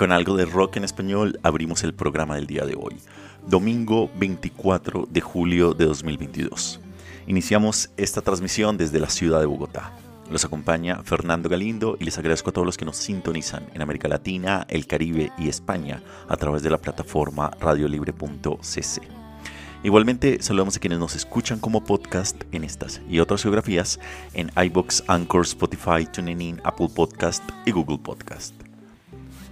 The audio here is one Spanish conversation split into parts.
Con algo de rock en español abrimos el programa del día de hoy, domingo 24 de julio de 2022. Iniciamos esta transmisión desde la ciudad de Bogotá. Los acompaña Fernando Galindo y les agradezco a todos los que nos sintonizan en América Latina, el Caribe y España a través de la plataforma radiolibre.cc. Igualmente saludamos a quienes nos escuchan como podcast en estas y otras geografías en iBox, Anchor, Spotify, TuneIn, Apple Podcast y Google Podcast.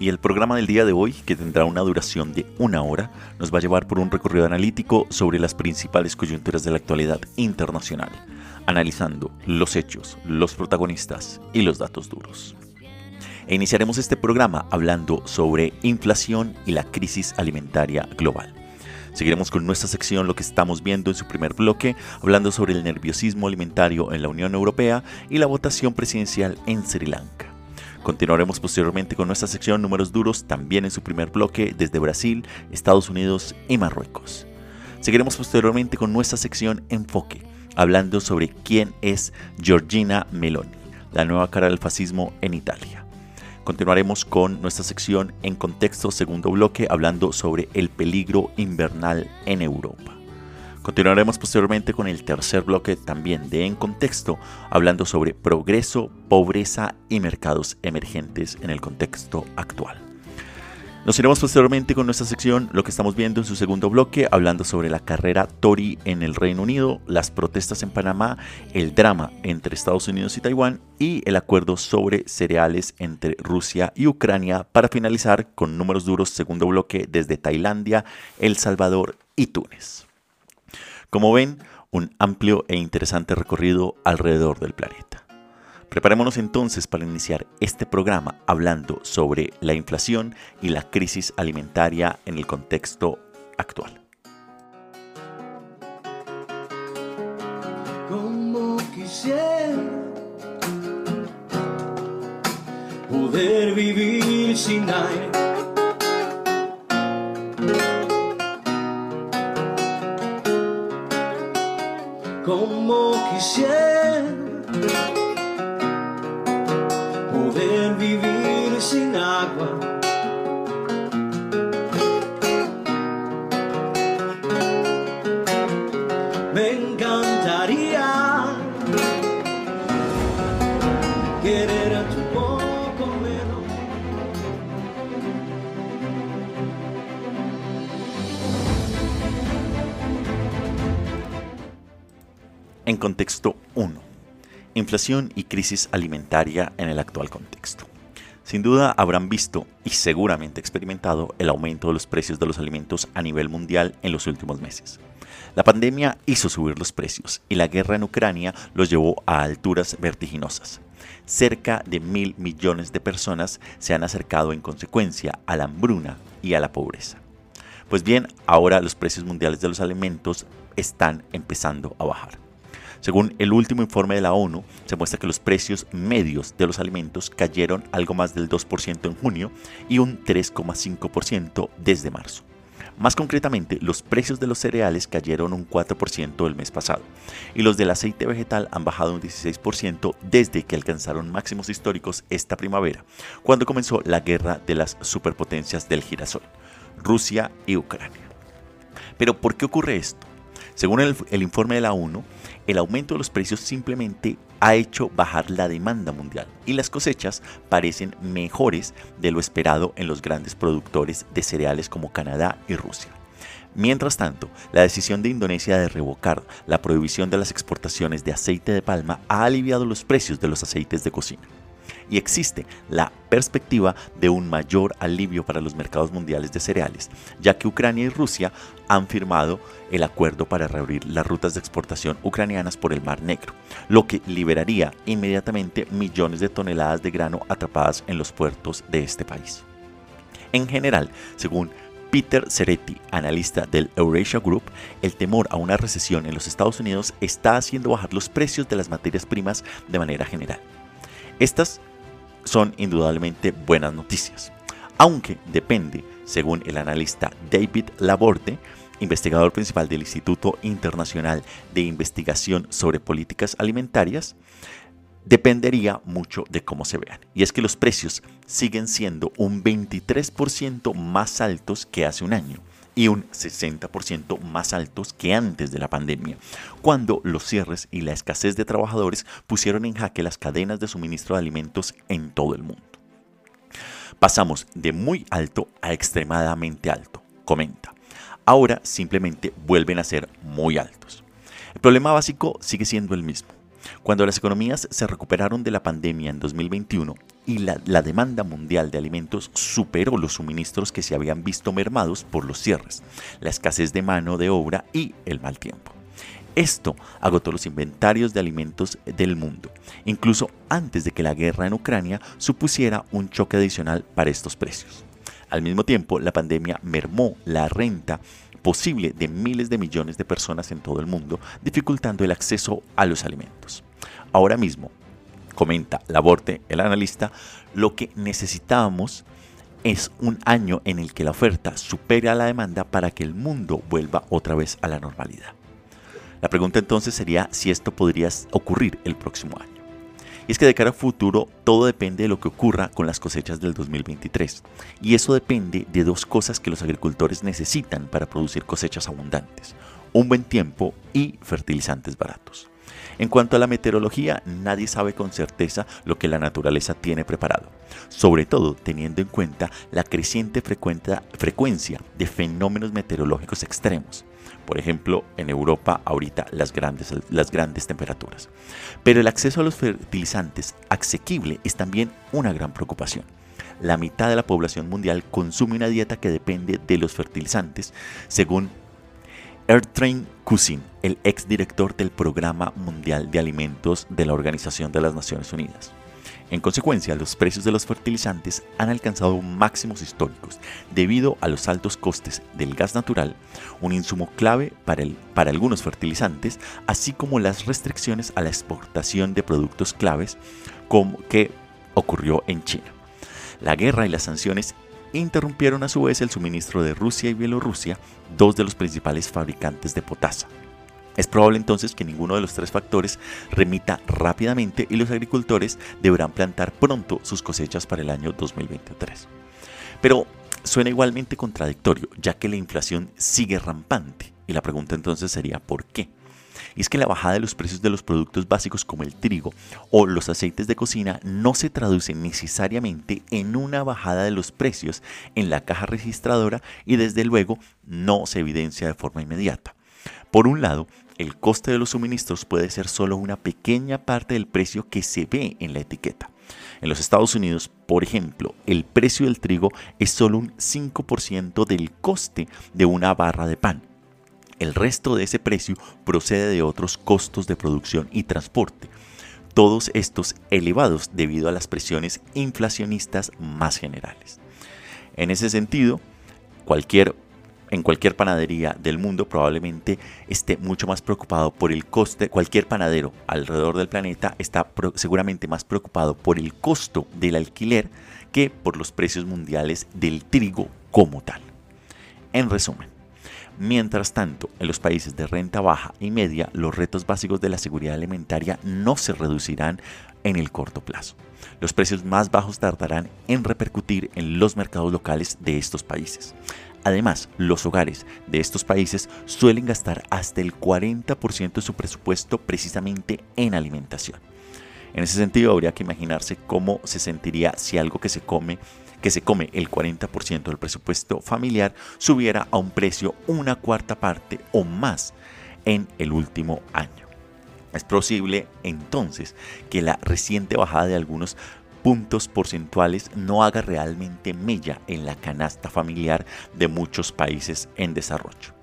Y el programa del día de hoy, que tendrá una duración de una hora, nos va a llevar por un recorrido analítico sobre las principales coyunturas de la actualidad internacional, analizando los hechos, los protagonistas y los datos duros. Iniciaremos este programa hablando sobre inflación y la crisis alimentaria global. Seguiremos con nuestra sección Lo que estamos viendo en su primer bloque, hablando sobre el nerviosismo alimentario en la Unión Europea y la votación presidencial en Sri Lanka. Continuaremos posteriormente con nuestra sección Números Duros, también en su primer bloque desde Brasil, Estados Unidos y Marruecos. Seguiremos posteriormente con nuestra sección Enfoque, hablando sobre quién es Giorgina Meloni, la nueva cara del fascismo en Italia. Continuaremos con nuestra sección en contexto segundo bloque hablando sobre el peligro invernal en Europa. Continuaremos posteriormente con el tercer bloque también de En Contexto, hablando sobre progreso, pobreza y mercados emergentes en el contexto actual. Nos iremos posteriormente con nuestra sección, lo que estamos viendo en su segundo bloque, hablando sobre la carrera Tory en el Reino Unido, las protestas en Panamá, el drama entre Estados Unidos y Taiwán y el acuerdo sobre cereales entre Rusia y Ucrania para finalizar con números duros segundo bloque desde Tailandia, El Salvador y Túnez. Como ven, un amplio e interesante recorrido alrededor del planeta. Preparémonos entonces para iniciar este programa hablando sobre la inflación y la crisis alimentaria en el contexto actual. como quisiera poder vivir sin aire. Como quisiera poder vivir sin agua. Contexto 1. Inflación y crisis alimentaria en el actual contexto. Sin duda habrán visto y seguramente experimentado el aumento de los precios de los alimentos a nivel mundial en los últimos meses. La pandemia hizo subir los precios y la guerra en Ucrania los llevó a alturas vertiginosas. Cerca de mil millones de personas se han acercado en consecuencia a la hambruna y a la pobreza. Pues bien, ahora los precios mundiales de los alimentos están empezando a bajar. Según el último informe de la ONU, se muestra que los precios medios de los alimentos cayeron algo más del 2% en junio y un 3,5% desde marzo. Más concretamente, los precios de los cereales cayeron un 4% el mes pasado y los del aceite vegetal han bajado un 16% desde que alcanzaron máximos históricos esta primavera, cuando comenzó la guerra de las superpotencias del girasol, Rusia y Ucrania. Pero ¿por qué ocurre esto? Según el, informe de la ONU, el aumento de los precios simplemente ha hecho bajar la demanda mundial y las cosechas parecen mejores de lo esperado en los grandes productores de cereales como Canadá y Rusia. Mientras tanto, la decisión de Indonesia de revocar la prohibición de las exportaciones de aceite de palma ha aliviado los precios de los aceites de cocina y existe la perspectiva de un mayor alivio para los mercados mundiales de cereales, ya que Ucrania y Rusia han firmado el acuerdo para reabrir las rutas de exportación ucranianas por el Mar Negro, lo que liberaría inmediatamente millones de toneladas de grano atrapadas en los puertos de este país. En general, según Peter Ceretti, analista del Eurasia Group, el temor a una recesión en los Estados Unidos está haciendo bajar los precios de las materias primas de manera general. Estas son indudablemente buenas noticias, aunque depende, según el analista David Laborde, investigador principal del Instituto Internacional de Investigación sobre Políticas Alimentarias, dependería mucho de cómo se vean. Y es que los precios siguen siendo un 23% más altos que hace un año y un 60% más altos que antes de la pandemia, cuando los cierres y la escasez de trabajadores pusieron en jaque las cadenas de suministro de alimentos en todo el mundo. Pasamos de muy alto a extremadamente alto, comenta. Ahora simplemente vuelven a ser muy altos. El problema básico sigue siendo el mismo. Cuando las economías se recuperaron de la pandemia en 2021, y la, demanda mundial de alimentos superó los suministros que se habían visto mermados por los cierres, la escasez de mano de obra y el mal tiempo. Esto agotó los inventarios de alimentos del mundo, incluso antes de que la guerra en Ucrania supusiera un choque adicional para estos precios. Al mismo tiempo, la pandemia mermó la renta posible de miles de millones de personas en todo el mundo, dificultando el acceso a los alimentos. Ahora mismo, comenta Laborte, el analista, lo que necesitábamos es un año en el que la oferta supere a la demanda para que el mundo vuelva otra vez a la normalidad. La pregunta entonces sería si esto podría ocurrir el próximo año. Y es que de cara al futuro todo depende de lo que ocurra con las cosechas del 2023. Y eso depende de dos cosas que los agricultores necesitan para producir cosechas abundantes. Un buen tiempo y fertilizantes baratos. En cuanto a la meteorología, nadie sabe con certeza lo que la naturaleza tiene preparado, sobre todo teniendo en cuenta la creciente frecuencia de fenómenos meteorológicos extremos. Por ejemplo, en Europa ahorita las grandes, las grandes temperaturas. Pero el acceso a los fertilizantes asequible es también una gran preocupación la mitad de la población mundial consume una dieta que depende de los fertilizantes, según Airtrain Cousin, el exdirector del Programa Mundial de Alimentos de la Organización de las Naciones Unidas. En consecuencia, los precios de los fertilizantes han alcanzado máximos históricos debido a los altos costes del gas natural, un insumo clave para, para algunos fertilizantes, así como las restricciones a la exportación de productos claves como que ocurrió en China. La guerra y las sanciones interrumpieron a su vez el suministro de Rusia y Bielorrusia, dos de los principales fabricantes de potasa. Es probable entonces que ninguno de los tres factores remita rápidamente y los agricultores deberán plantar pronto sus cosechas para el año 2023. Pero suena igualmente contradictorio, ya que la inflación sigue rampante. Y la pregunta entonces sería ¿por qué? Y es que la bajada de los precios de los productos básicos como el trigo o los aceites de cocina no se traduce necesariamente en una bajada de los precios en la caja registradora y desde luego no se evidencia de forma inmediata. Por un lado, el coste de los suministros puede ser solo una pequeña parte del precio que se ve en la etiqueta. En los Estados Unidos, por ejemplo, el precio del trigo es solo un 5% del coste de una barra de pan, el resto de ese precio procede de otros costos de producción y transporte, todos estos elevados debido a las presiones inflacionistas más generales. En ese sentido, cualquier en cualquier panadería del mundo probablemente esté mucho más preocupado por el coste, cualquier panadero alrededor del planeta está seguramente más preocupado por el costo del alquiler que por los precios mundiales del trigo como tal. En resumen, Mientras tanto, en los países de renta baja y media, los retos básicos de la seguridad alimentaria no se reducirán en el corto plazo. Los precios más bajos tardarán en repercutir en los mercados locales de estos países. Además, los hogares de estos países suelen gastar hasta el 40% de su presupuesto precisamente en alimentación. En ese sentido, habría que imaginarse cómo se sentiría si algo que se come que se come el 40% del presupuesto familiar subiera a un precio una cuarta parte o más en el último año. Es posible entonces que la reciente bajada de algunos puntos porcentuales no haga realmente mella en la canasta familiar de muchos países en desarrollo.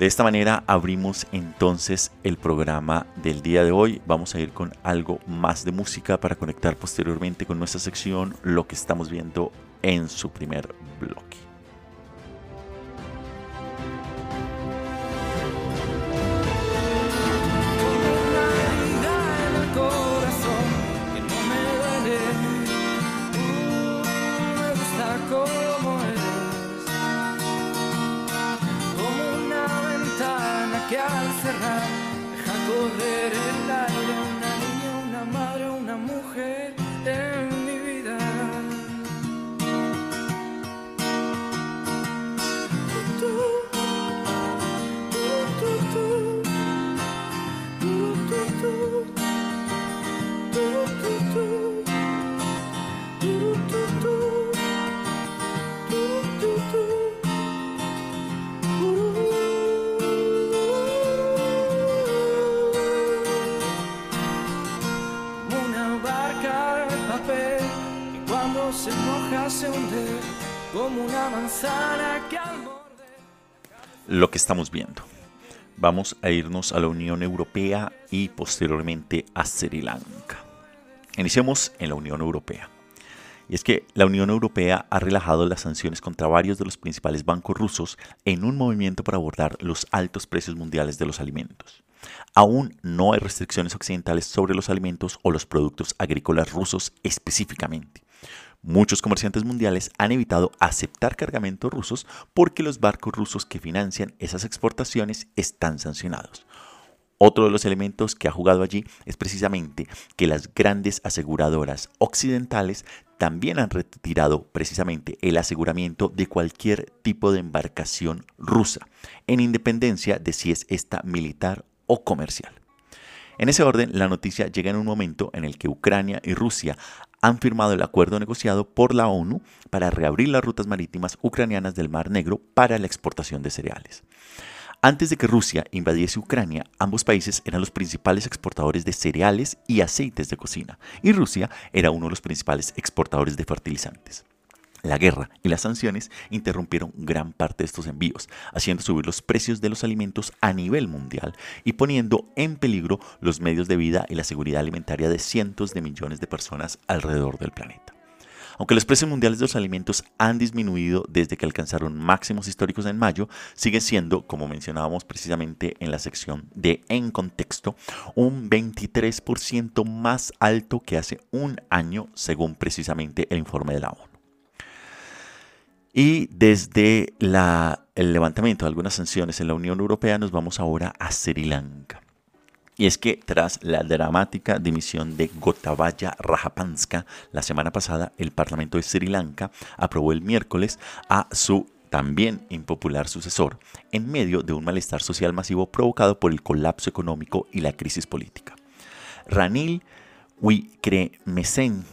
De esta manera abrimos entonces el programa del día de hoy. Vamos a ir con algo más de música para conectar posteriormente con nuestra sección lo que estamos viendo en su primer bloque. Como una manzana que Lo que estamos viendo. Vamos a irnos a la Unión Europea y posteriormente a Sri Lanka. Iniciemos en la Unión Europea. Y es que la Unión Europea ha relajado las sanciones contra varios de los principales bancos rusos en un movimiento para abordar los altos precios mundiales de los alimentos. Aún no hay restricciones occidentales sobre los alimentos o los productos agrícolas rusos específicamente. Muchos comerciantes mundiales han evitado aceptar cargamentos rusos porque los barcos rusos que financian esas exportaciones están sancionados. Otro de los elementos que ha jugado allí es precisamente que las grandes aseguradoras occidentales también han retirado precisamente el aseguramiento de cualquier tipo de embarcación rusa, en independencia de si es esta militar o comercial. En ese orden, la noticia llega en un momento en el que Ucrania y Rusia han firmado el acuerdo negociado por la ONU para reabrir las rutas marítimas ucranianas del Mar Negro para la exportación de cereales. Antes de que Rusia invadiese Ucrania, ambos países eran los principales exportadores de cereales y aceites de cocina, y Rusia era uno de los principales exportadores de fertilizantes. La guerra y las sanciones interrumpieron gran parte de estos envíos, haciendo subir los precios de los alimentos a nivel mundial y poniendo en peligro los medios de vida y la seguridad alimentaria de cientos de millones de personas alrededor del planeta. Aunque los precios mundiales de los alimentos han disminuido desde que alcanzaron máximos históricos en mayo, sigue siendo, como mencionábamos precisamente en la sección de En Contexto, un 23% más alto que hace un año, según precisamente el informe de la ONU. Y desde el levantamiento de algunas sanciones en la Unión Europea nos vamos ahora a Sri Lanka. Y es que tras la dramática dimisión de Gotabaya Rajapanska la semana pasada, el Parlamento de Sri Lanka aprobó el miércoles a su también impopular sucesor, en medio de un malestar social masivo provocado por el colapso económico y la crisis política. Ranil Wickremesinghe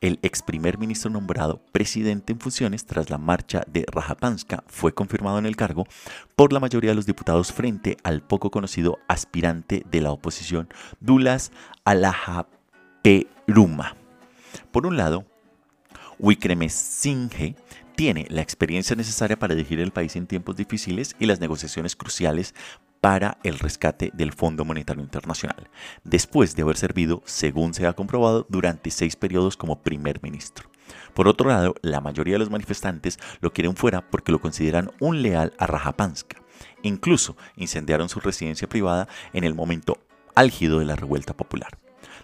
el ex primer ministro nombrado presidente en funciones tras la marcha de Rajapanska fue confirmado en el cargo por la mayoría de los diputados frente al poco conocido aspirante de la oposición Dulas Alajaperuma. Por un lado, Wickremesinghe tiene la experiencia necesaria para dirigir el país en tiempos difíciles y las negociaciones cruciales para el rescate del Fondo Monetario Internacional, después de haber servido, según se ha comprobado, durante seis periodos como primer ministro. Por otro lado, la mayoría de los manifestantes lo quieren fuera porque lo consideran un leal a Rajapanska. Incluso incendiaron su residencia privada en el momento álgido de la revuelta popular.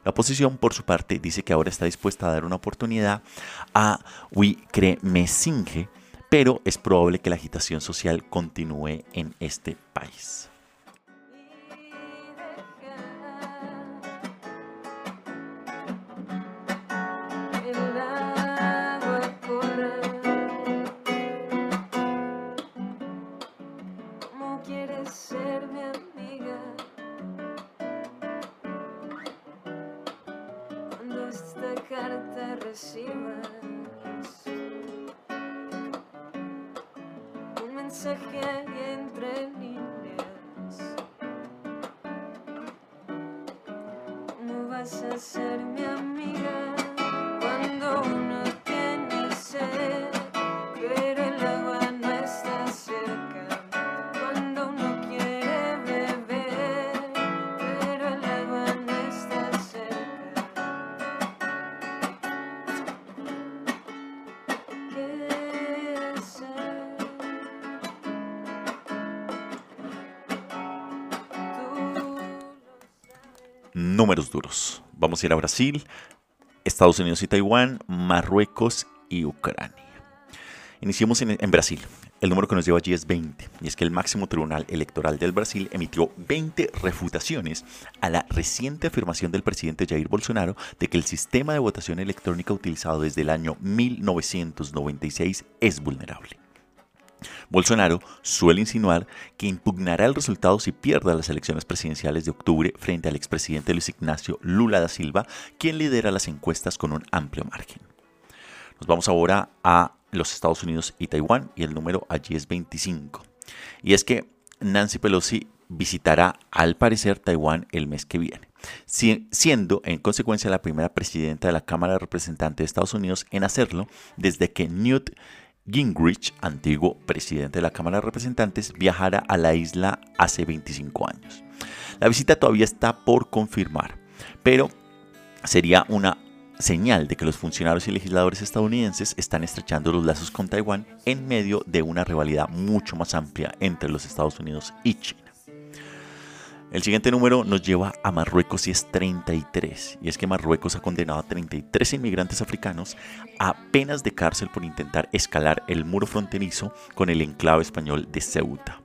La oposición, por su parte, dice que ahora está dispuesta a dar una oportunidad a Wickremesinghe pero es probable que la agitación social continúe en este país. Vas a ser mi amiga cuando uno Vamos a ir a Brasil, Estados Unidos y Taiwán, Marruecos y Ucrania. Iniciemos en, en Brasil. El número que nos lleva allí es 20, y es que el máximo tribunal electoral del Brasil emitió 20 refutaciones a la reciente afirmación del presidente Jair Bolsonaro de que el sistema de votación electrónica utilizado desde el año 1996 es vulnerable. Bolsonaro suele insinuar que impugnará el resultado si pierde las elecciones presidenciales de octubre frente al expresidente Luis Ignacio Lula da Silva, quien lidera las encuestas con un amplio margen. Nos vamos ahora a los Estados Unidos y Taiwán y el número allí es 25. Y es que Nancy Pelosi visitará al parecer Taiwán el mes que viene, si- siendo en consecuencia la primera presidenta de la Cámara de Representantes de Estados Unidos en hacerlo desde que Newt Gingrich, antiguo presidente de la Cámara de Representantes, viajara a la isla hace 25 años. La visita todavía está por confirmar, pero sería una señal de que los funcionarios y legisladores estadounidenses están estrechando los lazos con Taiwán en medio de una rivalidad mucho más amplia entre los Estados Unidos y China. El siguiente número nos lleva a Marruecos y es 33. Y es que Marruecos ha condenado a 33 inmigrantes africanos a penas de cárcel por intentar escalar el muro fronterizo con el enclave español de Ceuta.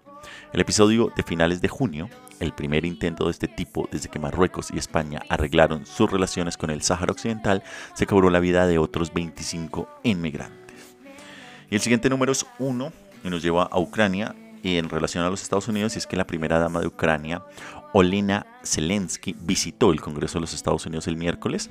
El episodio de finales de junio, el primer intento de este tipo desde que Marruecos y España arreglaron sus relaciones con el Sáhara Occidental, se cobró la vida de otros 25 inmigrantes. Y el siguiente número es 1 y nos lleva a Ucrania y en relación a los Estados Unidos, y es que la primera dama de Ucrania, Olena Zelensky, visitó el Congreso de los Estados Unidos el miércoles,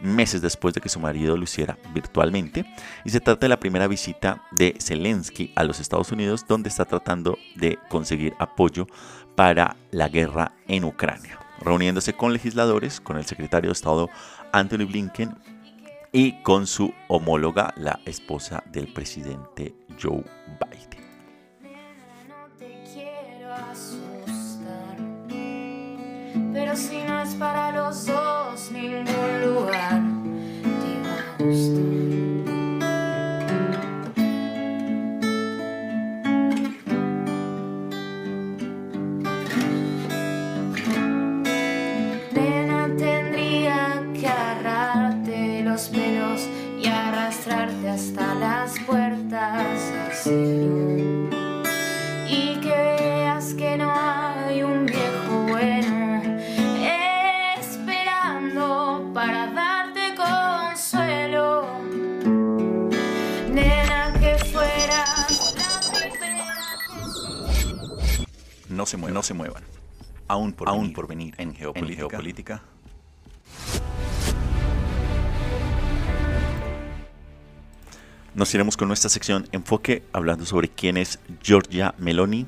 meses después de que su marido lo hiciera virtualmente, y se trata de la primera visita de Zelensky a los Estados Unidos, donde está tratando de conseguir apoyo para la guerra en Ucrania, reuniéndose con legisladores, con el secretario de Estado Anthony Blinken y con su homóloga, la esposa del presidente Joe Biden. Pero si no es para los dos, ningún lugar te va a gustar. Los pelos y arrastrarte hasta las puertas del cielo. Se muevan, no se muevan. Aún por, Aún por venir en geopolítica. geopolítica. Nos iremos con nuestra sección Enfoque hablando sobre quién es Giorgia Meloni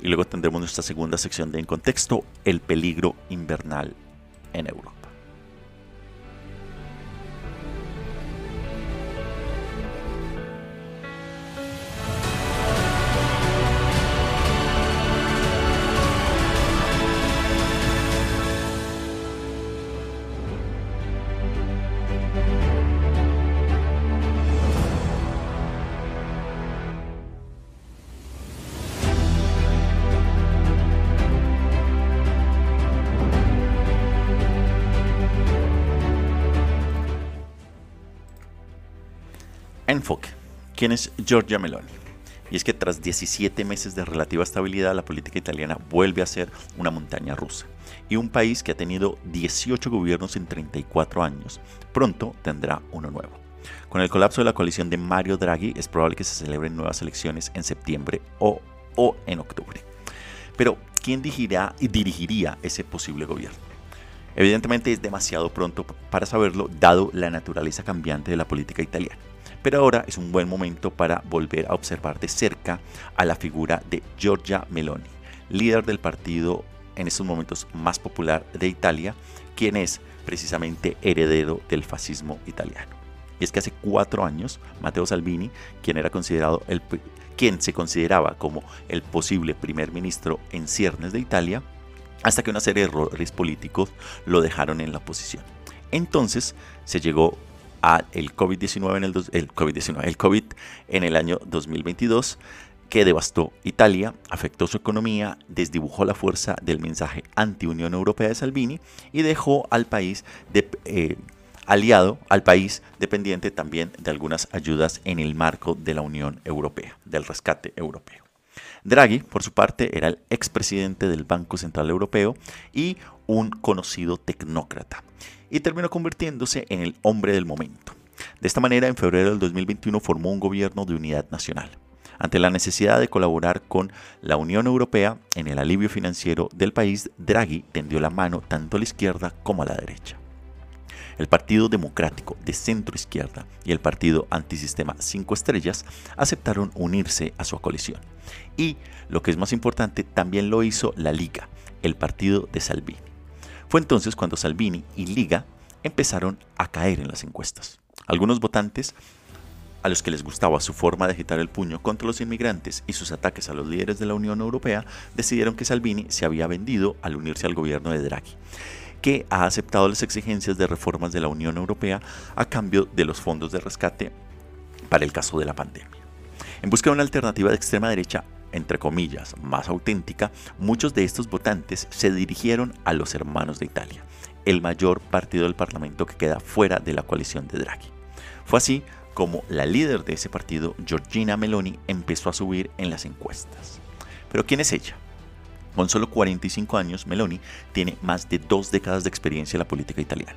y luego tendremos nuestra segunda sección de En Contexto, el peligro invernal en Europa. ¿Quién es Giorgia Meloni? Y es que tras 17 meses de relativa estabilidad, la política italiana vuelve a ser una montaña rusa. Y un país que ha tenido 18 gobiernos en 34 años, pronto tendrá uno nuevo. Con el colapso de la coalición de Mario Draghi es probable que se celebren nuevas elecciones en septiembre o, o en octubre. Pero, ¿quién dirigirá dirigiría ese posible gobierno? Evidentemente es demasiado pronto para saberlo, dado la naturaleza cambiante de la política italiana. Pero ahora es un buen momento para volver a observar de cerca a la figura de Giorgia Meloni, líder del partido en estos momentos más popular de Italia, quien es precisamente heredero del fascismo italiano. Y es que hace cuatro años, Matteo Salvini, quien era considerado el quien se consideraba como el posible primer ministro en ciernes de Italia, hasta que una serie de errores políticos lo dejaron en la posición. Entonces se llegó al COVID-19 en el, el COVID-19, el COVID en el año 2022 que devastó Italia, afectó su economía, desdibujó la fuerza del mensaje anti-Unión Europea de Salvini y dejó al país eh, aliado, al país dependiente también de algunas ayudas en el marco de la Unión Europea, del rescate europeo. Draghi, por su parte, era el expresidente del Banco Central Europeo y un conocido tecnócrata, y terminó convirtiéndose en el hombre del momento. De esta manera, en febrero del 2021 formó un gobierno de unidad nacional. Ante la necesidad de colaborar con la Unión Europea en el alivio financiero del país, Draghi tendió la mano tanto a la izquierda como a la derecha. El Partido Democrático de centro izquierda y el Partido Antisistema 5 Estrellas aceptaron unirse a su coalición. Y, lo que es más importante, también lo hizo la Liga, el partido de Salvini. Fue entonces cuando Salvini y Liga empezaron a caer en las encuestas. Algunos votantes a los que les gustaba su forma de agitar el puño contra los inmigrantes y sus ataques a los líderes de la Unión Europea, decidieron que Salvini se había vendido al unirse al gobierno de Draghi que ha aceptado las exigencias de reformas de la Unión Europea a cambio de los fondos de rescate para el caso de la pandemia. En busca de una alternativa de extrema derecha, entre comillas, más auténtica, muchos de estos votantes se dirigieron a los hermanos de Italia, el mayor partido del Parlamento que queda fuera de la coalición de Draghi. Fue así como la líder de ese partido, Giorgina Meloni, empezó a subir en las encuestas. Pero ¿quién es ella? Con solo 45 años, Meloni tiene más de dos décadas de experiencia en la política italiana.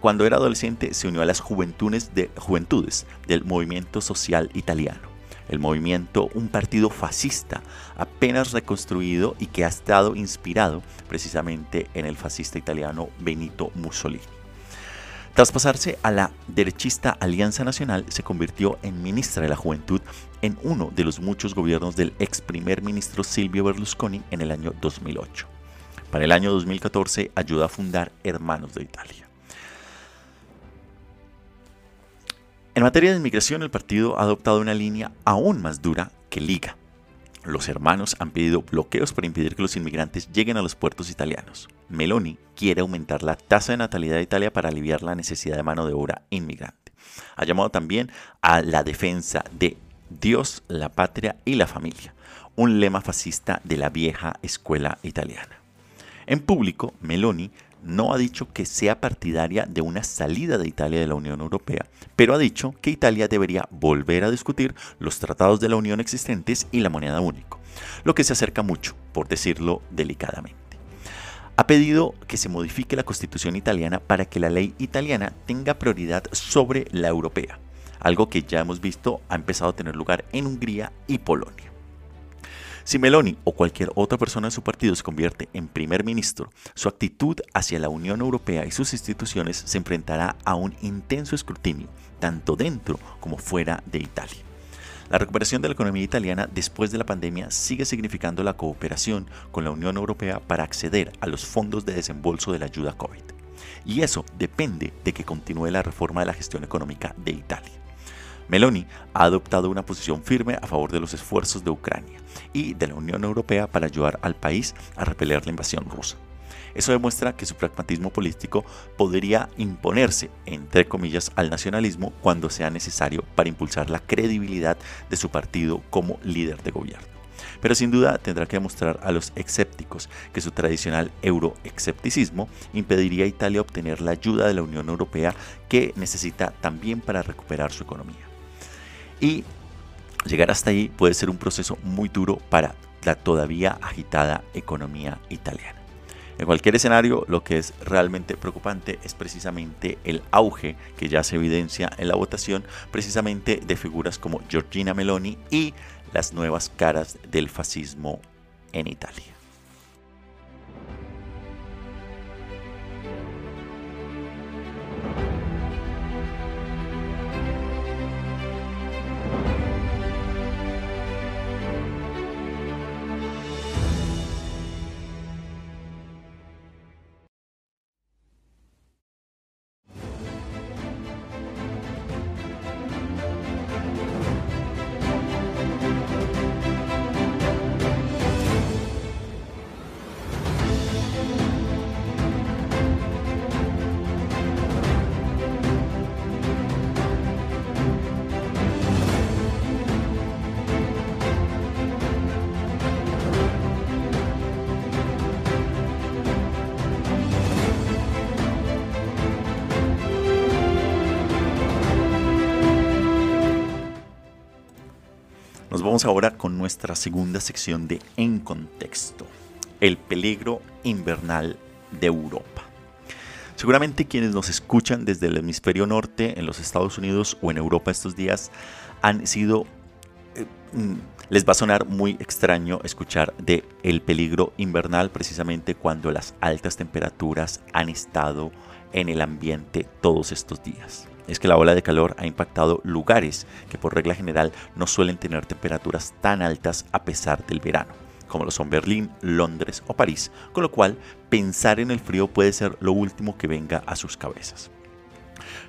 Cuando era adolescente se unió a las juventudes, de, juventudes del movimiento social italiano, el movimiento, un partido fascista apenas reconstruido y que ha estado inspirado precisamente en el fascista italiano Benito Mussolini. Tras pasarse a la derechista Alianza Nacional, se convirtió en ministra de la Juventud en uno de los muchos gobiernos del ex primer ministro Silvio Berlusconi en el año 2008. Para el año 2014 ayudó a fundar Hermanos de Italia. En materia de inmigración, el partido ha adoptado una línea aún más dura que Liga. Los hermanos han pedido bloqueos para impedir que los inmigrantes lleguen a los puertos italianos. Meloni quiere aumentar la tasa de natalidad de Italia para aliviar la necesidad de mano de obra inmigrante. Ha llamado también a la defensa de Dios, la patria y la familia, un lema fascista de la vieja escuela italiana. En público, Meloni no ha dicho que sea partidaria de una salida de Italia de la Unión Europea, pero ha dicho que Italia debería volver a discutir los tratados de la Unión existentes y la moneda única, lo que se acerca mucho, por decirlo delicadamente. Ha pedido que se modifique la constitución italiana para que la ley italiana tenga prioridad sobre la europea algo que ya hemos visto ha empezado a tener lugar en Hungría y Polonia. Si Meloni o cualquier otra persona de su partido se convierte en primer ministro, su actitud hacia la Unión Europea y sus instituciones se enfrentará a un intenso escrutinio, tanto dentro como fuera de Italia. La recuperación de la economía italiana después de la pandemia sigue significando la cooperación con la Unión Europea para acceder a los fondos de desembolso de la ayuda COVID. Y eso depende de que continúe la reforma de la gestión económica de Italia. Meloni ha adoptado una posición firme a favor de los esfuerzos de Ucrania y de la Unión Europea para ayudar al país a repeler la invasión rusa. Eso demuestra que su pragmatismo político podría imponerse, entre comillas, al nacionalismo cuando sea necesario para impulsar la credibilidad de su partido como líder de gobierno. Pero sin duda tendrá que demostrar a los escépticos que su tradicional euroexcepticismo impediría a Italia obtener la ayuda de la Unión Europea que necesita también para recuperar su economía. Y Llegar hasta ahí puede ser un proceso muy duro para la todavía agitada economía italiana. En cualquier escenario, lo que es realmente preocupante es precisamente el auge que ya se evidencia en la votación, precisamente de figuras como Giorgina Meloni y las nuevas caras del fascismo en Italia. Ahora con nuestra segunda sección de En Contexto, el peligro invernal de Europa. Seguramente quienes nos escuchan desde el hemisferio norte, en los Estados Unidos o en Europa estos días, han sido... eh, mm, les va a sonar muy extraño escuchar de el peligro invernal precisamente cuando las altas temperaturas han estado en el ambiente todos estos días es que la ola de calor ha impactado lugares que por regla general no suelen tener temperaturas tan altas a pesar del verano, como lo son Berlín, Londres o París, con lo cual pensar en el frío puede ser lo último que venga a sus cabezas.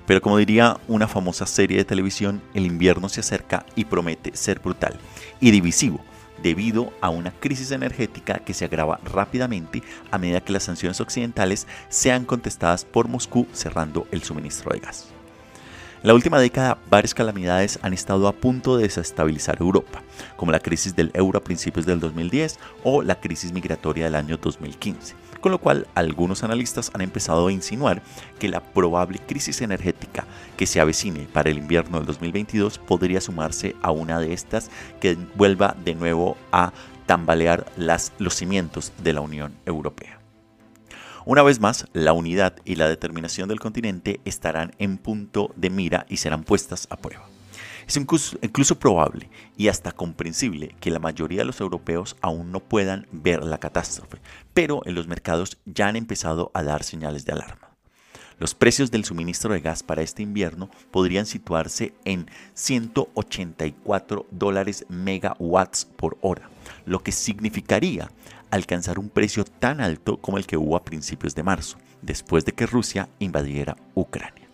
Pero como diría una famosa serie de televisión, el invierno se acerca y promete ser brutal y divisivo debido a una crisis energética que se agrava rápidamente a medida que las sanciones occidentales sean contestadas por Moscú cerrando el suministro de gas. En la última década, varias calamidades han estado a punto de desestabilizar Europa, como la crisis del euro a principios del 2010 o la crisis migratoria del año 2015, con lo cual algunos analistas han empezado a insinuar que la probable crisis energética que se avecine para el invierno del 2022 podría sumarse a una de estas que vuelva de nuevo a tambalear los cimientos de la Unión Europea. Una vez más, la unidad y la determinación del continente estarán en punto de mira y serán puestas a prueba. Es incluso, probable y hasta comprensible que la mayoría de los europeos aún no puedan ver la catástrofe, pero en los mercados ya han empezado a dar señales de alarma. Los precios del suministro de gas para este invierno podrían situarse en 184 dólares megawatts por hora, lo que significaría alcanzar un precio tan alto como el que hubo a principios de marzo, después de que Rusia invadiera Ucrania.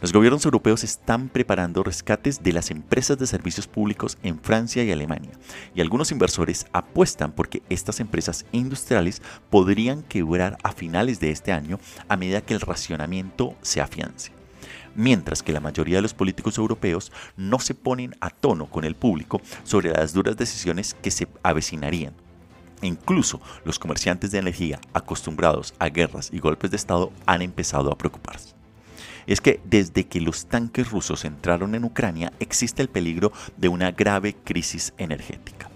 Los gobiernos europeos están preparando rescates de las empresas de servicios públicos en Francia y Alemania, y algunos inversores apuestan porque estas empresas industriales podrían quebrar a finales de este año a medida que el racionamiento se afiance mientras que la mayoría de los políticos europeos no se ponen a tono con el público sobre las duras decisiones que se avecinarían. Incluso los comerciantes de energía acostumbrados a guerras y golpes de Estado han empezado a preocuparse. Es que desde que los tanques rusos entraron en Ucrania existe el peligro de una grave crisis energética.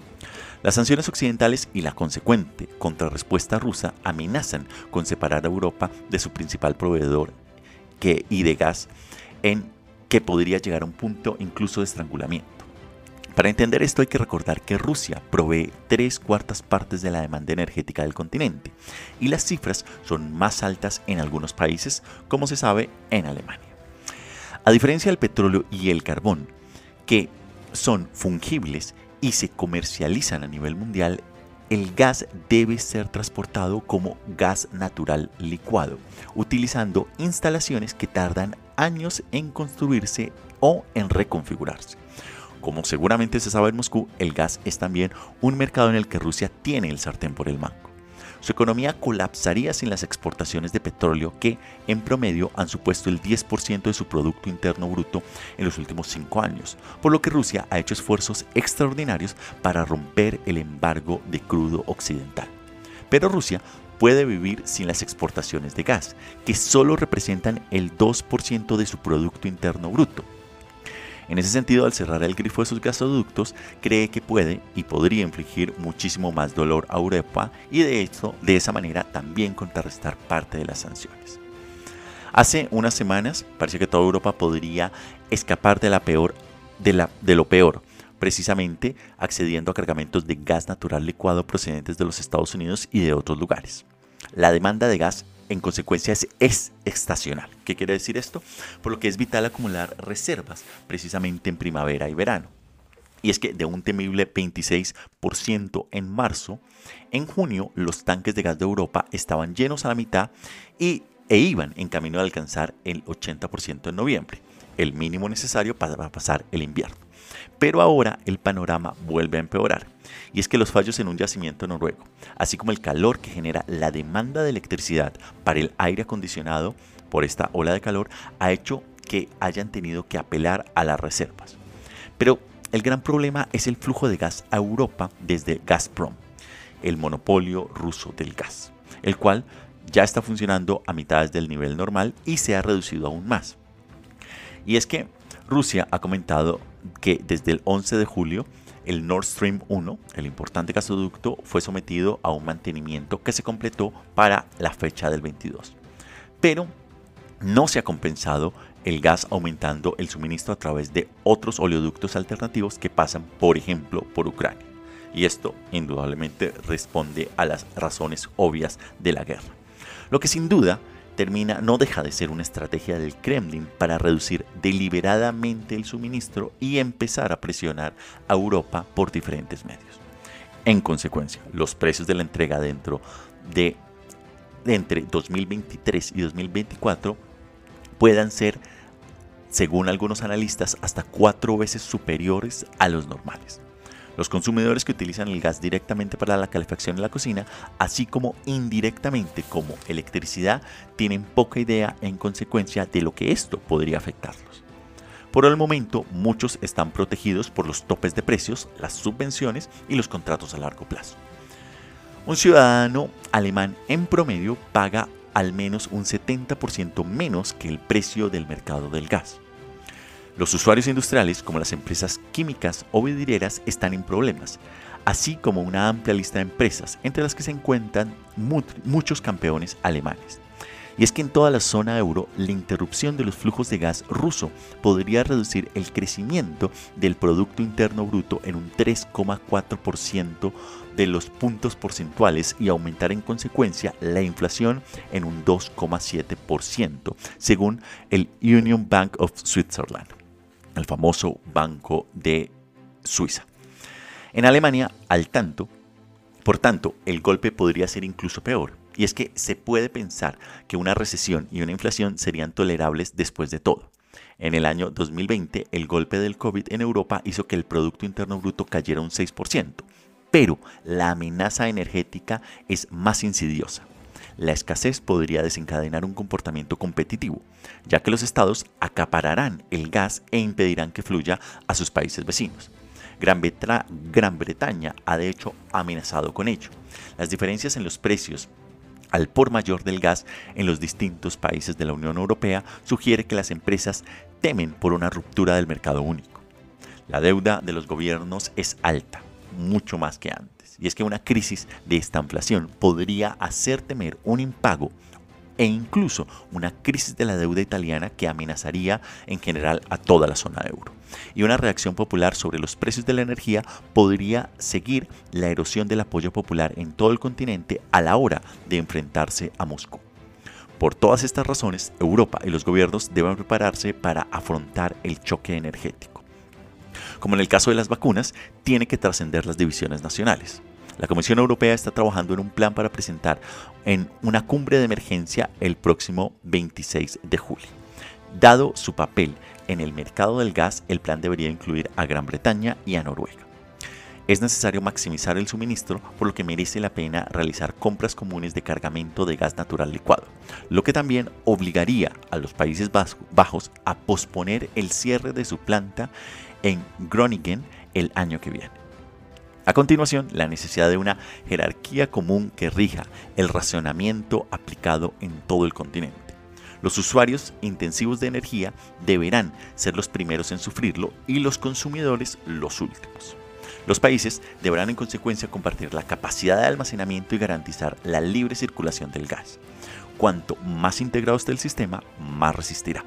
Las sanciones occidentales y la consecuente contrarrespuesta rusa amenazan con separar a Europa de su principal proveedor y de gas en que podría llegar a un punto incluso de estrangulamiento. Para entender esto hay que recordar que Rusia provee tres cuartas partes de la demanda energética del continente y las cifras son más altas en algunos países, como se sabe en Alemania. A diferencia del petróleo y el carbón, que son fungibles y se comercializan a nivel mundial, el gas debe ser transportado como gas natural licuado, utilizando instalaciones que tardan años en construirse o en reconfigurarse. Como seguramente se sabe en Moscú, el gas es también un mercado en el que Rusia tiene el sartén por el mango. Su economía colapsaría sin las exportaciones de petróleo que, en promedio, han supuesto el 10% de su Producto Interno Bruto en los últimos cinco años, por lo que Rusia ha hecho esfuerzos extraordinarios para romper el embargo de crudo occidental. Pero Rusia puede vivir sin las exportaciones de gas, que solo representan el 2% de su Producto Interno Bruto. En ese sentido, al cerrar el grifo de sus gasoductos, cree que puede y podría infligir muchísimo más dolor a Europa y de hecho, de esa manera también contrarrestar parte de las sanciones. Hace unas semanas parecía que toda Europa podría escapar de, la peor, de, la, de lo peor, precisamente accediendo a cargamentos de gas natural licuado procedentes de los Estados Unidos y de otros lugares. La demanda de gas en consecuencia es, estacional. ¿Qué quiere decir esto? Por lo que es vital acumular reservas precisamente en primavera y verano. Y es que de un temible 26% en marzo, en junio los tanques de gas de Europa estaban llenos a la mitad y, e iban en camino a alcanzar el 80% en noviembre, el mínimo necesario para pasar el invierno. Pero ahora el panorama vuelve a empeorar, y es que los fallos en un yacimiento noruego, así como el calor que genera la demanda de electricidad para el aire acondicionado por esta ola de calor, ha hecho que hayan tenido que apelar a las reservas. Pero el gran problema es el flujo de gas a Europa desde Gazprom, el monopolio ruso del gas, el cual ya está funcionando a mitad del nivel normal y se ha reducido aún más. Y es que Rusia ha comentado que desde el 11 de julio el Nord Stream 1, el importante gasoducto, fue sometido a un mantenimiento que se completó para la fecha del 22. Pero no se ha compensado el gas aumentando el suministro a través de otros oleoductos alternativos que pasan, por ejemplo, por Ucrania. Y esto indudablemente responde a las razones obvias de la guerra. Lo que sin duda termina, no deja de ser una estrategia del Kremlin para reducir deliberadamente el suministro y empezar a presionar a Europa por diferentes medios. En consecuencia, los precios de la entrega dentro de, entre 2023 y 2024 puedan ser, según algunos analistas, hasta cuatro veces superiores a los normales. Los consumidores que utilizan el gas directamente para la calefacción en la cocina, así como indirectamente como electricidad, tienen poca idea en consecuencia de lo que esto podría afectarlos. Por el momento, muchos están protegidos por los topes de precios, las subvenciones y los contratos a largo plazo. Un ciudadano alemán en promedio paga al menos un 70% menos que el precio del mercado del gas. Los usuarios industriales, como las empresas químicas o vidrieras, están en problemas, así como una amplia lista de empresas, entre las que se encuentran muchos campeones alemanes. Y es que en toda la zona euro, la interrupción de los flujos de gas ruso podría reducir el crecimiento del Producto Interno Bruto en un 3,4% de los puntos porcentuales y aumentar en consecuencia la inflación en un 2,7%, según el Union Bank of Switzerland el famoso Banco de Suiza. En Alemania, al tanto, por tanto, el golpe podría ser incluso peor. Y es que se puede pensar que una recesión y una inflación serían tolerables después de todo. En el año 2020, el golpe del COVID en Europa hizo que el Producto Interno Bruto cayera un 6%, pero la amenaza energética es más insidiosa la escasez podría desencadenar un comportamiento competitivo, ya que los estados acapararán el gas e impedirán que fluya a sus países vecinos. Gran, Bretaña ha de hecho amenazado con ello. Las diferencias en los precios al por mayor del gas en los distintos países de la Unión Europea sugiere que las empresas temen por una ruptura del mercado único. La deuda de los gobiernos es alta, mucho más que antes y es que una crisis de esta inflación podría hacer temer un impago e incluso una crisis de la deuda italiana que amenazaría en general a toda la zona euro. Y una reacción popular sobre los precios de la energía podría seguir la erosión del apoyo popular en todo el continente a la hora de enfrentarse a Moscú. Por todas estas razones, Europa y los gobiernos deben prepararse para afrontar el choque energético como en el caso de las vacunas, tiene que trascender las divisiones nacionales. La Comisión Europea está trabajando en un plan para presentar en una cumbre de emergencia el próximo 26 de julio. Dado su papel en el mercado del gas, el plan debería incluir a Gran Bretaña y a Noruega. Es necesario maximizar el suministro, por lo que merece la pena realizar compras comunes de cargamento de gas natural licuado, lo que también obligaría a los Países Bajos a posponer el cierre de su planta en Groningen el año que viene. A continuación, la necesidad de una jerarquía común que rija el racionamiento aplicado en todo el continente. Los usuarios intensivos de energía deberán ser los primeros en sufrirlo y los consumidores los últimos. Los países deberán en consecuencia compartir la capacidad de almacenamiento y garantizar la libre circulación del gas. Cuanto más integrado esté el sistema, más resistirá.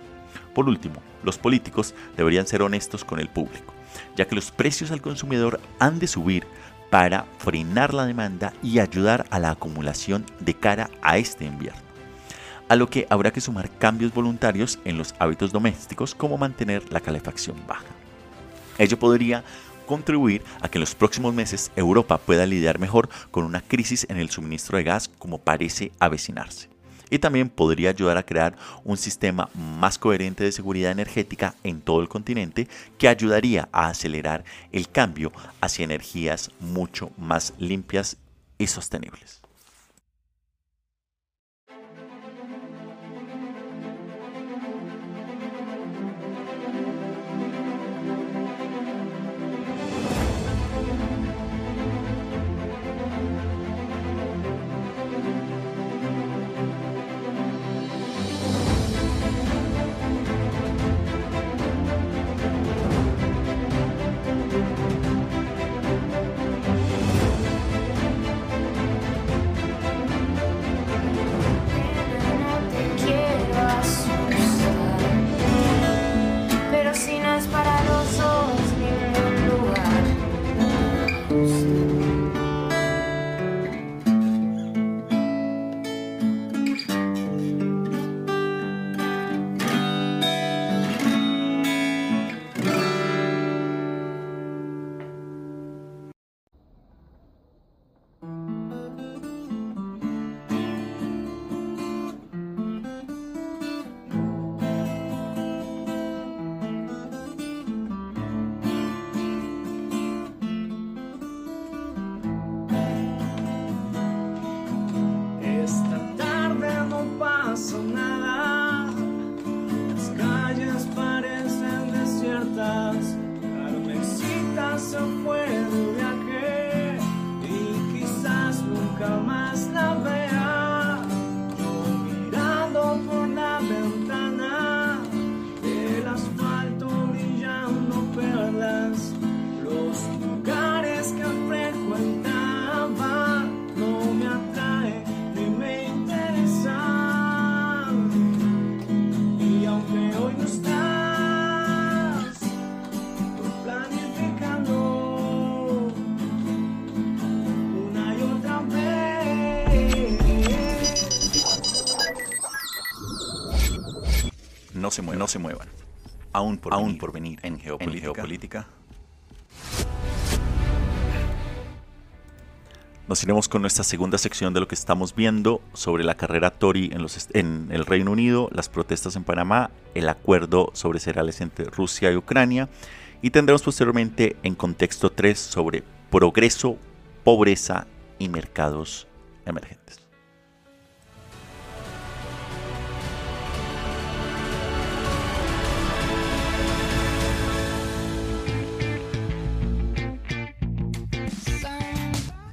Por último, los políticos deberían ser honestos con el público, ya que los precios al consumidor han de subir para frenar la demanda y ayudar a la acumulación de cara a este invierno. A lo que habrá que sumar cambios voluntarios en los hábitos domésticos como mantener la calefacción baja. Ello podría contribuir a que en los próximos meses Europa pueda lidiar mejor con una crisis en el suministro de gas como parece avecinarse. Y también podría ayudar a crear un sistema más coherente de seguridad energética en todo el continente que ayudaría a acelerar el cambio hacia energías mucho más limpias y sostenibles. Se muevan. Aún por, Aún venir, por venir en geopolítica. geopolítica. Nos iremos con nuestra segunda sección de lo que estamos viendo sobre la carrera Tory en, los, est- en el Reino Unido, las protestas en Panamá, el acuerdo sobre cereales entre Rusia y Ucrania y tendremos posteriormente en contexto 3 sobre progreso, pobreza y mercados emergentes.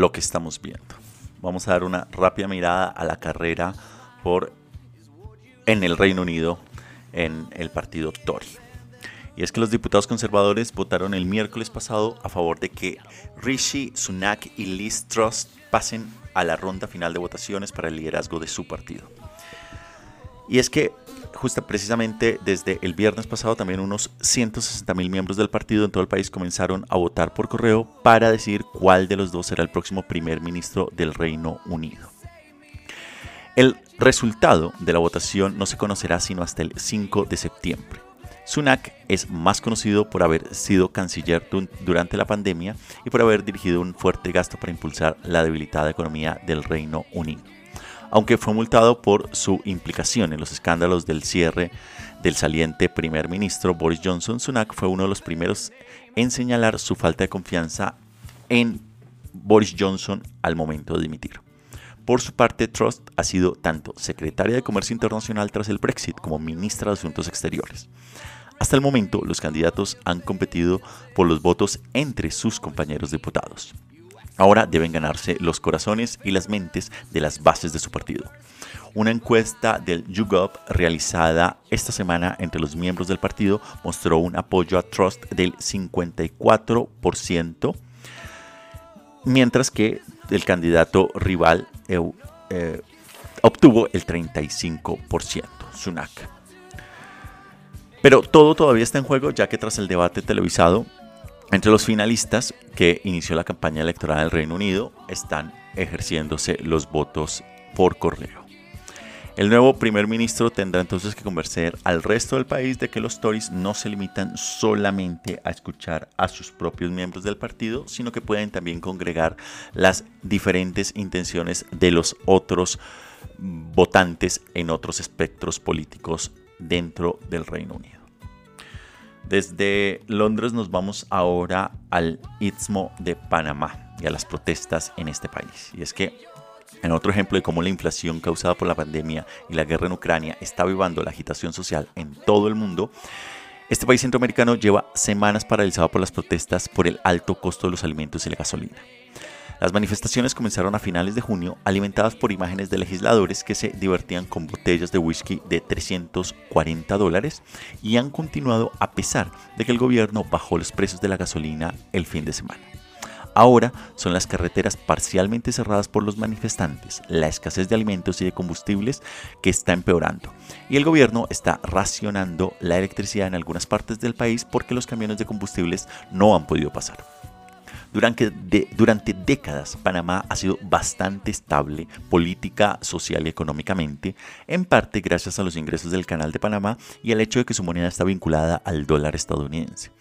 Lo que estamos viendo. Vamos a dar una rápida mirada a la carrera por en el Reino Unido en el partido Tory. Y es que los diputados conservadores votaron el miércoles pasado a favor de que Rishi Sunak y Liz Truss pasen a la ronda final de votaciones para el liderazgo de su partido. Y es que justo precisamente desde el viernes pasado también unos 160 mil miembros del partido en todo el país comenzaron a votar por correo para decidir cuál de los dos será el próximo primer ministro del Reino Unido. El resultado de la votación no se conocerá sino hasta el 5 de septiembre. Sunak es más conocido por haber sido canciller du- durante la pandemia y por haber dirigido un fuerte gasto para impulsar la debilitada economía del Reino Unido. Aunque fue multado por su implicación en los escándalos del cierre del saliente primer ministro Boris Johnson, Sunak fue uno de los primeros en señalar su falta de confianza en Boris Johnson al momento de dimitir. Por su parte, Trust ha sido tanto secretaria de Comercio Internacional tras el Brexit como ministra de Asuntos Exteriores. Hasta el momento, los candidatos han competido por los votos entre sus compañeros diputados. Ahora deben ganarse los corazones y las mentes de las bases de su partido. Una encuesta del YouGov realizada esta semana entre los miembros del partido mostró un apoyo a Trust del 54%, mientras que el candidato rival eh, eh, obtuvo el 35%, Sunak. Pero todo todavía está en juego ya que tras el debate televisado entre los finalistas que inició la campaña electoral del Reino Unido están ejerciéndose los votos por correo. El nuevo primer ministro tendrá entonces que convencer al resto del país de que los Tories no se limitan solamente a escuchar a sus propios miembros del partido, sino que pueden también congregar las diferentes intenciones de los otros votantes en otros espectros políticos dentro del Reino Unido. Desde Londres nos vamos ahora al Istmo de Panamá y a las protestas en este país. Y es que en otro ejemplo de cómo la inflación causada por la pandemia y la guerra en Ucrania está avivando la agitación social en todo el mundo, este país centroamericano lleva semanas paralizado por las protestas por el alto costo de los alimentos y la gasolina. Las manifestaciones comenzaron a finales de junio, alimentadas por imágenes de legisladores que se divertían con botellas de whisky de 340 dólares y han continuado a pesar de que el gobierno bajó los precios de la gasolina el fin de semana. Ahora son las carreteras parcialmente cerradas por los manifestantes, la escasez de alimentos y de combustibles que está empeorando. Y el gobierno está racionando la electricidad en algunas partes del país porque los camiones de combustibles no han podido pasar. Durante, décadas, Panamá ha sido bastante estable política, social y económicamente, en parte gracias a los ingresos del Canal de Panamá y al hecho de que su moneda está vinculada al dólar estadounidense.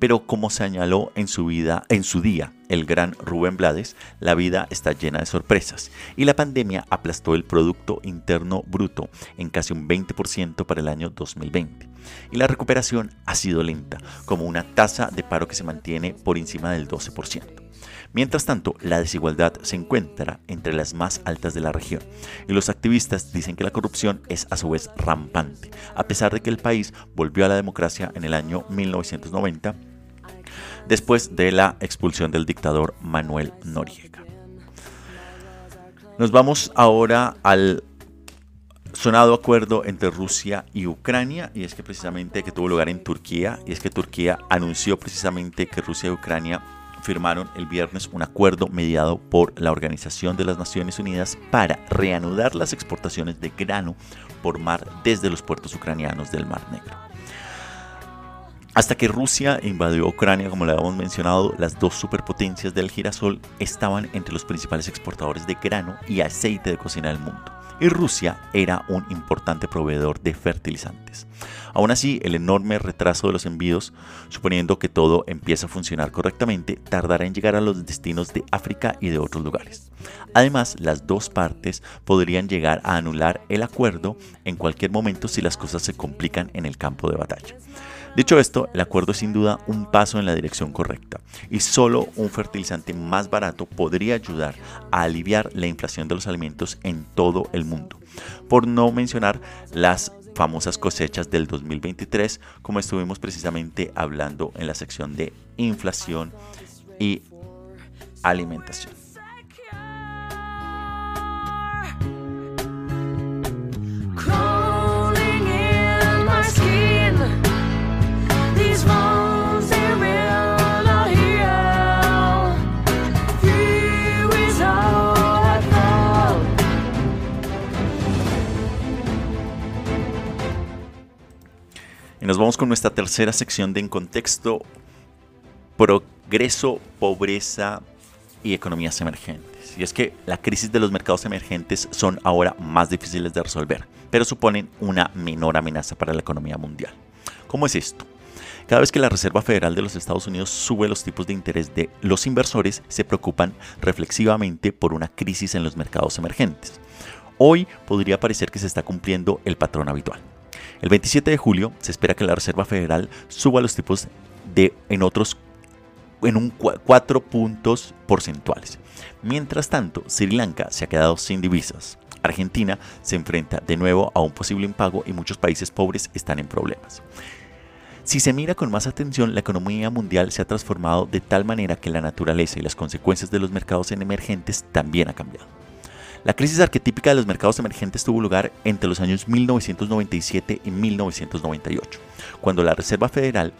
Pero como señaló en su vida, en su día, el gran Rubén Blades, la vida está llena de sorpresas y la pandemia aplastó el producto interno bruto en casi un 20% para el año 2020. Y la recuperación ha sido lenta, como una tasa de paro que se mantiene por encima del 12%. Mientras tanto, la desigualdad se encuentra entre las más altas de la región y los activistas dicen que la corrupción es a su vez rampante, a pesar de que el país volvió a la democracia en el año 1990 después de la expulsión del dictador Manuel Noriega. Nos vamos ahora al sonado acuerdo entre Rusia y Ucrania y es que precisamente que tuvo lugar en Turquía y es que Turquía anunció precisamente que Rusia y Ucrania firmaron el viernes un acuerdo mediado por la Organización de las Naciones Unidas para reanudar las exportaciones de grano por mar desde los puertos ucranianos del Mar Negro. Hasta que Rusia invadió Ucrania, como le habíamos mencionado, las dos superpotencias del girasol estaban entre los principales exportadores de grano y aceite de cocina del mundo. Y Rusia era un importante proveedor de fertilizantes. Aún así, el enorme retraso de los envíos, suponiendo que todo empieza a funcionar correctamente, tardará en llegar a los destinos de África y de otros lugares. Además, las dos partes podrían llegar a anular el acuerdo en cualquier momento si las cosas se complican en el campo de batalla. Dicho esto, el acuerdo es sin duda un paso en la dirección correcta y solo un fertilizante más barato podría ayudar a aliviar la inflación de los alimentos en todo el mundo. Por no mencionar las famosas cosechas del 2023, como estuvimos precisamente hablando en la sección de inflación y alimentación. Nos vamos con nuestra tercera sección de En Contexto, Progreso, Pobreza y Economías Emergentes. Y es que la crisis de los mercados emergentes son ahora más difíciles de resolver, pero suponen una menor amenaza para la economía mundial. ¿Cómo es esto? Cada vez que la Reserva Federal de los Estados Unidos sube los tipos de interés de los inversores, se preocupan reflexivamente por una crisis en los mercados emergentes. Hoy podría parecer que se está cumpliendo el patrón habitual. El 27 de julio se espera que la Reserva Federal suba los tipos de en otros en un 4 puntos porcentuales. Mientras tanto, Sri Lanka se ha quedado sin divisas. Argentina se enfrenta de nuevo a un posible impago y muchos países pobres están en problemas. Si se mira con más atención, la economía mundial se ha transformado de tal manera que la naturaleza y las consecuencias de los mercados en emergentes también ha cambiado. La crisis arquetípica de los mercados emergentes tuvo lugar entre los años 1997 y 1998, cuando la Reserva Federal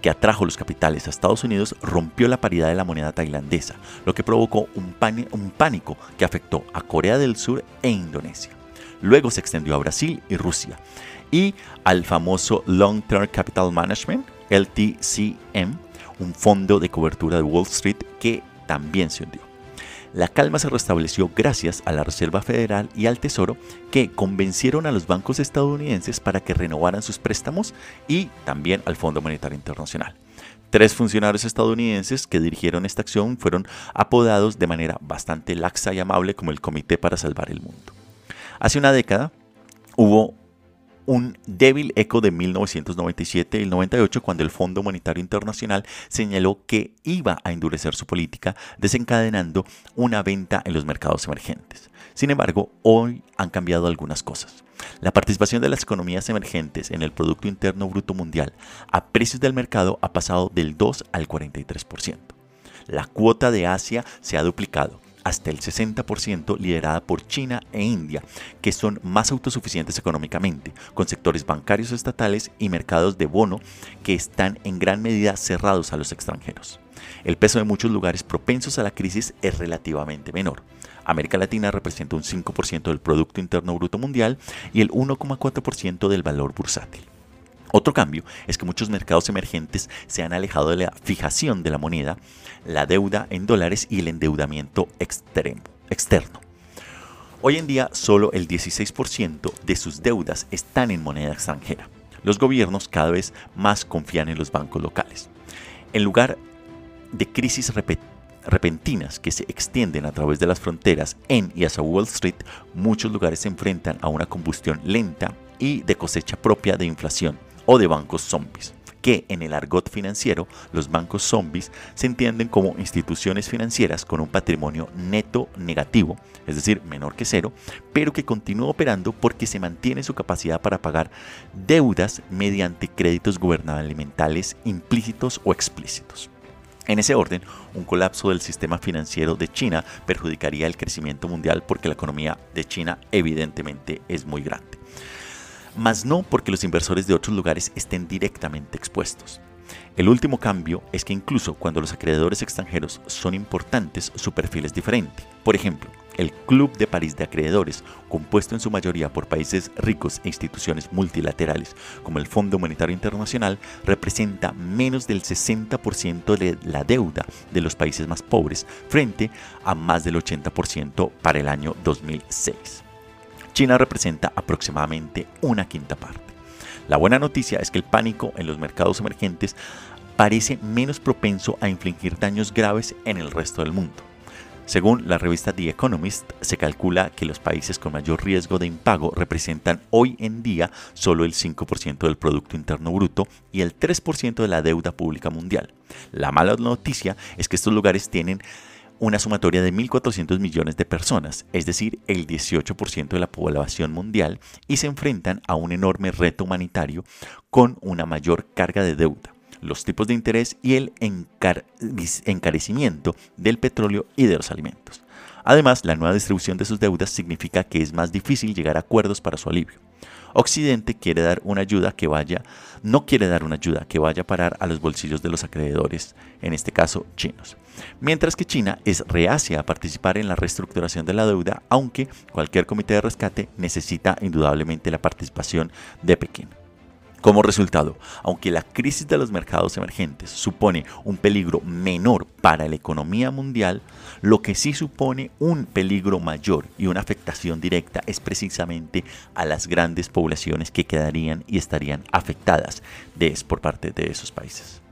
que atrajo los capitales a Estados Unidos rompió la paridad de la moneda tailandesa, lo que provocó un, pánico que afectó a Corea del Sur e Indonesia. Luego se extendió a Brasil y Rusia y al famoso Long Term Capital Management, LTCM, un fondo de cobertura de Wall Street que también se hundió. La calma se restableció gracias a la Reserva Federal y al Tesoro que convencieron a los bancos estadounidenses para que renovaran sus préstamos y también al Fondo Monetario Internacional. Tres funcionarios estadounidenses que dirigieron esta acción fueron apodados de manera bastante laxa y amable como el Comité para Salvar el Mundo. Hace una década hubo un débil eco de 1997 y el 98 cuando el Fondo Monetario Internacional señaló que iba a endurecer su política, desencadenando una venta en los mercados emergentes. Sin embargo, hoy han cambiado algunas cosas. La participación de las economías emergentes en el Producto Interno Bruto Mundial a precios del mercado ha pasado del 2 al 43%. La cuota de Asia se ha duplicado hasta el 60% liderada por China e India, que son más autosuficientes económicamente, con sectores bancarios estatales y mercados de bono que están en gran medida cerrados a los extranjeros. El peso de muchos lugares propensos a la crisis es relativamente menor. América Latina representa un 5% del Producto Interno Bruto Mundial y el 1,4% del valor bursátil. Otro cambio es que muchos mercados emergentes se han alejado de la fijación de la moneda, la deuda en dólares y el endeudamiento extremo, externo. Hoy en día solo el 16% de sus deudas están en moneda extranjera. Los gobiernos cada vez más confían en los bancos locales. En lugar de crisis repentinas que se extienden a través de las fronteras en y hacia Wall Street, muchos lugares se enfrentan a una combustión lenta y de cosecha propia de inflación o de bancos zombies, que en el argot financiero los bancos zombies se entienden como instituciones financieras con un patrimonio neto negativo, es decir, menor que cero, pero que continúa operando porque se mantiene su capacidad para pagar deudas mediante créditos gubernamentales implícitos o explícitos. En ese orden, un colapso del sistema financiero de China perjudicaría el crecimiento mundial porque la economía de China evidentemente es muy grande mas no porque los inversores de otros lugares estén directamente expuestos. El último cambio es que incluso cuando los acreedores extranjeros son importantes, su perfil es diferente. Por ejemplo, el Club de París de Acreedores, compuesto en su mayoría por países ricos e instituciones multilaterales como el Fondo Monetario Internacional, representa menos del 60% de la deuda de los países más pobres frente a más del 80% para el año 2006. China representa aproximadamente una quinta parte. La buena noticia es que el pánico en los mercados emergentes parece menos propenso a infligir daños graves en el resto del mundo. Según la revista The Economist, se calcula que los países con mayor riesgo de impago representan hoy en día solo el 5% del Producto Interno Bruto y el 3% de la deuda pública mundial. La mala noticia es que estos lugares tienen una sumatoria de 1.400 millones de personas, es decir, el 18% de la población mundial, y se enfrentan a un enorme reto humanitario con una mayor carga de deuda, los tipos de interés y el encarecimiento del petróleo y de los alimentos. Además, la nueva distribución de sus deudas significa que es más difícil llegar a acuerdos para su alivio. Occidente quiere dar una ayuda que vaya, no quiere dar una ayuda que vaya a parar a los bolsillos de los acreedores, en este caso chinos. Mientras que China es reacia a participar en la reestructuración de la deuda, aunque cualquier comité de rescate necesita indudablemente la participación de Pekín. Como resultado, aunque la crisis de los mercados emergentes supone un peligro menor para la economía mundial, lo que sí supone un peligro mayor y una afectación directa es precisamente a las grandes poblaciones que quedarían y estarían afectadas de, por parte de esos países.